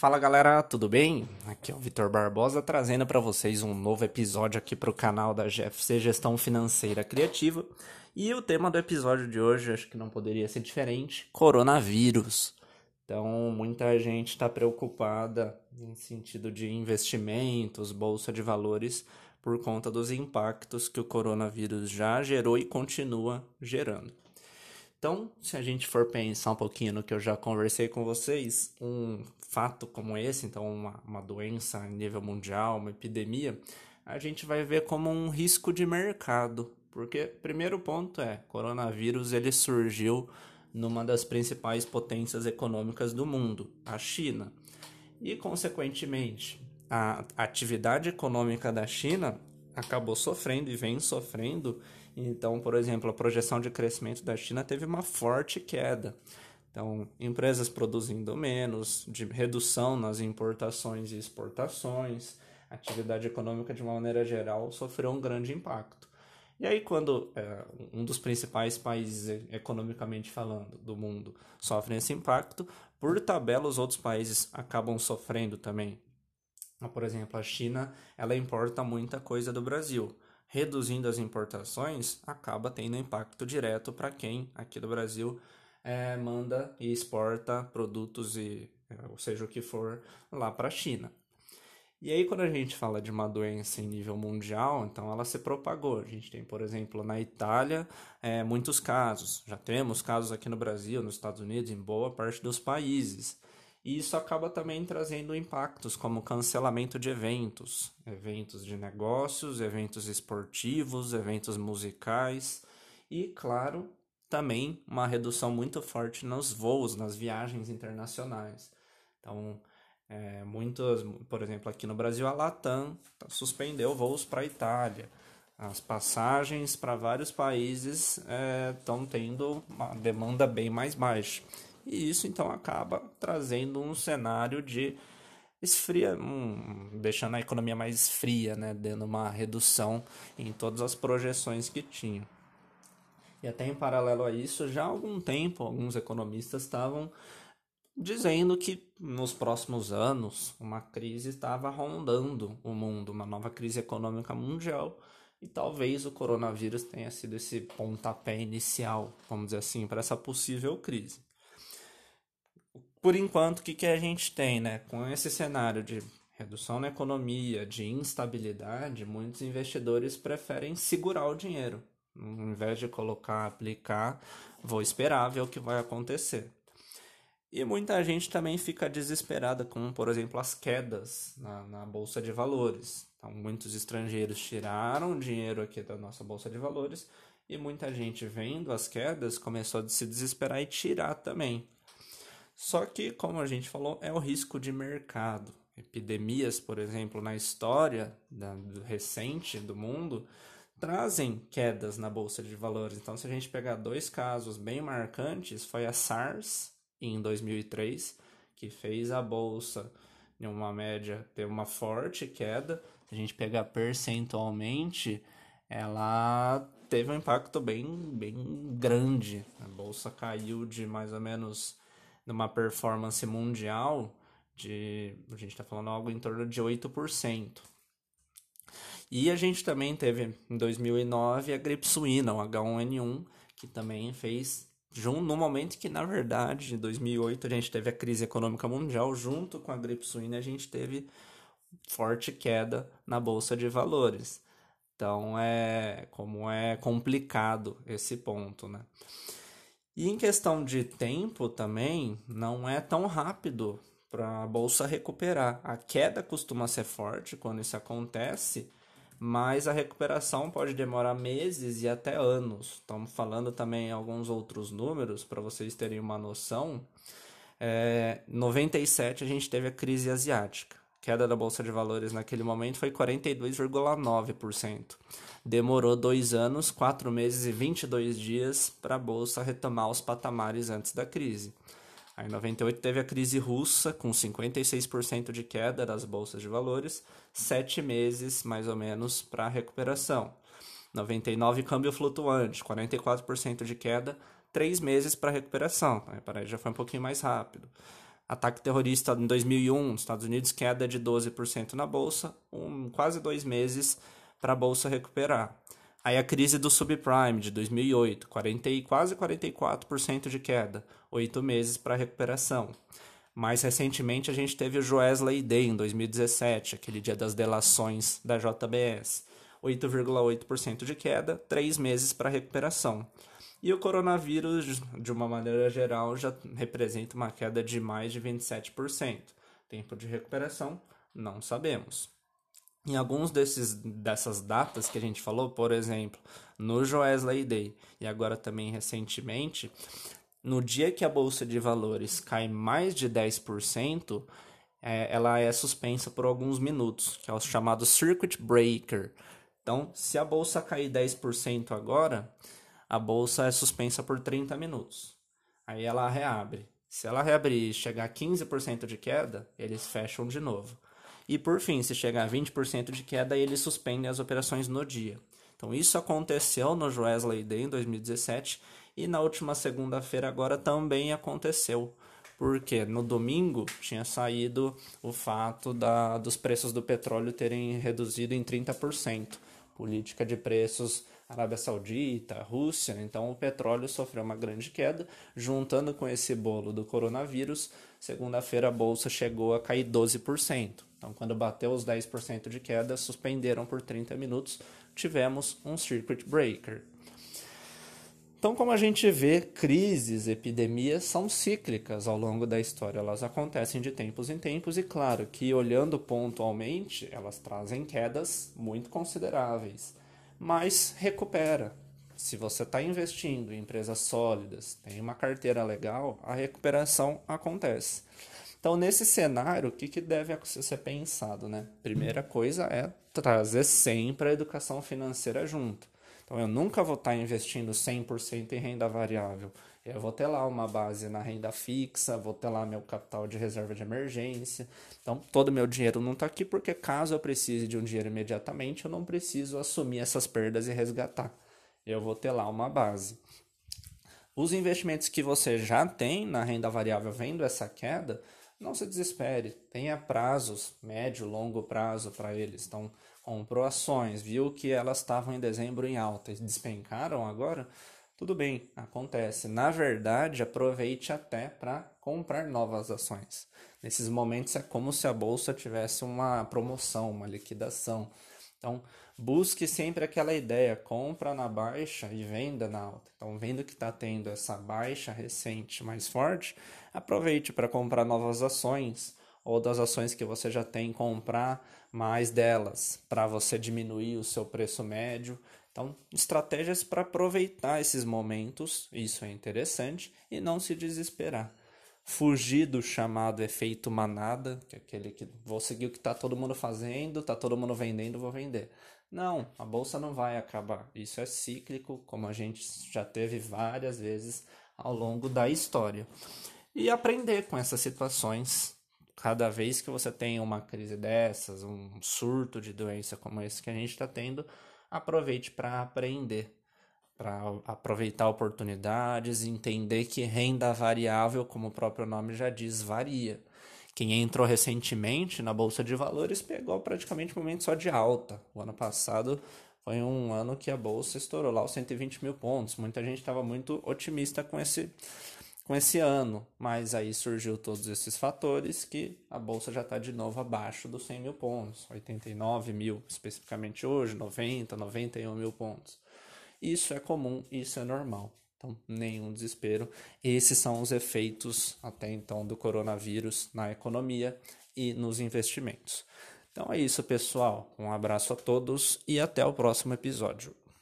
Fala galera, tudo bem? Aqui é o Vitor Barbosa trazendo para vocês um novo episódio aqui para o canal da GFC Gestão Financeira Criativa. E o tema do episódio de hoje, acho que não poderia ser diferente: coronavírus. Então, muita gente está preocupada em sentido de investimentos, bolsa de valores, por conta dos impactos que o coronavírus já gerou e continua gerando. Então, se a gente for pensar um pouquinho no que eu já conversei com vocês, um fato como esse, então uma, uma doença a nível mundial, uma epidemia, a gente vai ver como um risco de mercado. Porque, primeiro ponto é, coronavírus ele surgiu numa das principais potências econômicas do mundo, a China. E, consequentemente, a atividade econômica da China acabou sofrendo e vem sofrendo então, por exemplo, a projeção de crescimento da China teve uma forte queda. Então, empresas produzindo menos, de redução nas importações e exportações, atividade econômica de uma maneira geral sofreu um grande impacto. E aí, quando é, um dos principais países, economicamente falando, do mundo sofre esse impacto, por tabela, os outros países acabam sofrendo também. Por exemplo, a China ela importa muita coisa do Brasil reduzindo as importações, acaba tendo impacto direto para quem aqui do Brasil é, manda e exporta produtos e é, ou seja o que for lá para a China. E aí quando a gente fala de uma doença em nível mundial, então ela se propagou. A gente tem, por exemplo, na Itália, é, muitos casos. Já temos casos aqui no Brasil, nos Estados Unidos, em boa parte dos países. E isso acaba também trazendo impactos como cancelamento de eventos, eventos de negócios, eventos esportivos, eventos musicais e, claro, também uma redução muito forte nos voos, nas viagens internacionais. Então, é, muitos, por exemplo, aqui no Brasil, a Latam suspendeu voos para a Itália. As passagens para vários países estão é, tendo uma demanda bem mais baixa. E isso então acaba trazendo um cenário de esfria, um, deixando a economia mais fria, né, dando uma redução em todas as projeções que tinha. E até em paralelo a isso, já há algum tempo, alguns economistas estavam dizendo que nos próximos anos uma crise estava rondando o mundo, uma nova crise econômica mundial, e talvez o coronavírus tenha sido esse pontapé inicial, vamos dizer assim, para essa possível crise por enquanto, o que, que a gente tem, né? Com esse cenário de redução na economia, de instabilidade, muitos investidores preferem segurar o dinheiro. Ao invés de colocar, aplicar, vou esperar ver o que vai acontecer. E muita gente também fica desesperada com, por exemplo, as quedas na, na Bolsa de Valores. Então, muitos estrangeiros tiraram dinheiro aqui da nossa Bolsa de Valores e muita gente vendo as quedas começou a se desesperar e tirar também. Só que, como a gente falou, é o risco de mercado. Epidemias, por exemplo, na história da, do recente do mundo, trazem quedas na bolsa de valores. Então, se a gente pegar dois casos bem marcantes, foi a SARS em 2003, que fez a bolsa em uma média ter uma forte queda. Se a gente pegar percentualmente, ela teve um impacto bem, bem grande. A bolsa caiu de mais ou menos numa performance mundial de, a gente está falando algo em torno de 8%. E a gente também teve em 2009 a gripe suína, o H1N1, que também fez no momento que na verdade em 2008 a gente teve a crise econômica mundial junto com a gripe suína a gente teve forte queda na bolsa de valores. Então é como é complicado esse ponto, né? E em questão de tempo também, não é tão rápido para a bolsa recuperar. A queda costuma ser forte quando isso acontece, mas a recuperação pode demorar meses e até anos. Estamos falando também alguns outros números para vocês terem uma noção. É, 97 a gente teve a crise asiática queda da Bolsa de Valores naquele momento foi 42,9%. Demorou dois anos, quatro meses e 22 dias para a Bolsa retomar os patamares antes da crise. Aí, em 98 teve a crise russa, com 56% de queda das bolsas de valores, sete meses mais ou menos para a recuperação. 99 câmbio flutuante, 44% de queda, três meses para recuperação. Aí, já foi um pouquinho mais rápido. Ataque terrorista em 2001, Estados Unidos, queda de 12% na bolsa, um, quase dois meses para a bolsa recuperar. Aí a crise do subprime de 2008, 40, quase 44% de queda, oito meses para recuperação. Mais recentemente a gente teve o Joesley Day em 2017, aquele dia das delações da JBS, 8,8% de queda, três meses para recuperação. E o coronavírus, de uma maneira geral, já representa uma queda de mais de 27%. Tempo de recuperação, não sabemos. Em alguns desses, dessas datas que a gente falou, por exemplo, no Joesley Day e agora também recentemente, no dia que a bolsa de valores cai mais de 10%, é, ela é suspensa por alguns minutos, que é o chamado circuit breaker. Então, se a bolsa cair 10% agora, a bolsa é suspensa por 30 minutos. Aí ela reabre. Se ela reabrir e chegar a 15% de queda, eles fecham de novo. E por fim, se chegar a 20% de queda, eles suspendem as operações no dia. Então isso aconteceu no Joesley Day em 2017 e na última segunda-feira agora também aconteceu. Porque no domingo tinha saído o fato da, dos preços do petróleo terem reduzido em 30%. Política de preços Arábia Saudita, Rússia, então o petróleo sofreu uma grande queda, juntando com esse bolo do coronavírus, segunda-feira a bolsa chegou a cair 12%. Então, quando bateu os 10% de queda, suspenderam por 30 minutos, tivemos um circuit breaker. Então, como a gente vê, crises, epidemias são cíclicas ao longo da história, elas acontecem de tempos em tempos e, claro, que olhando pontualmente, elas trazem quedas muito consideráveis mas recupera. Se você está investindo em empresas sólidas, tem uma carteira legal, a recuperação acontece. Então, nesse cenário, o que, que deve ser pensado? Né? Primeira coisa é trazer sempre a educação financeira junto. Então, eu nunca vou estar tá investindo 100% em renda variável. Eu vou ter lá uma base na renda fixa, vou ter lá meu capital de reserva de emergência. Então, todo meu dinheiro não está aqui porque caso eu precise de um dinheiro imediatamente, eu não preciso assumir essas perdas e resgatar. Eu vou ter lá uma base. Os investimentos que você já tem na renda variável vendo essa queda, não se desespere. Tenha prazos, médio, longo prazo para eles. Então, comprou ações, viu que elas estavam em dezembro em alta e despencaram agora, tudo bem, acontece. Na verdade, aproveite até para comprar novas ações. Nesses momentos é como se a bolsa tivesse uma promoção, uma liquidação. Então, busque sempre aquela ideia, compra na baixa e venda na alta. Então, vendo que está tendo essa baixa recente mais forte, aproveite para comprar novas ações ou das ações que você já tem, comprar mais delas para você diminuir o seu preço médio então, estratégias para aproveitar esses momentos, isso é interessante, e não se desesperar. Fugir do chamado efeito manada, que é aquele que vou seguir o que está todo mundo fazendo, está todo mundo vendendo, vou vender. Não, a bolsa não vai acabar. Isso é cíclico, como a gente já teve várias vezes ao longo da história. E aprender com essas situações. Cada vez que você tem uma crise dessas, um surto de doença como esse que a gente está tendo, aproveite para aprender, para aproveitar oportunidades, entender que renda variável, como o próprio nome já diz, varia. Quem entrou recentemente na bolsa de valores pegou praticamente um momento só de alta. O ano passado foi um ano que a bolsa estourou lá os 120 mil pontos. Muita gente estava muito otimista com esse com esse ano, mas aí surgiu todos esses fatores que a bolsa já está de novo abaixo dos 100 mil pontos, 89 mil especificamente hoje, 90, 91 mil pontos. Isso é comum, isso é normal. Então, nenhum desespero. Esses são os efeitos até então do coronavírus na economia e nos investimentos. Então é isso, pessoal. Um abraço a todos e até o próximo episódio.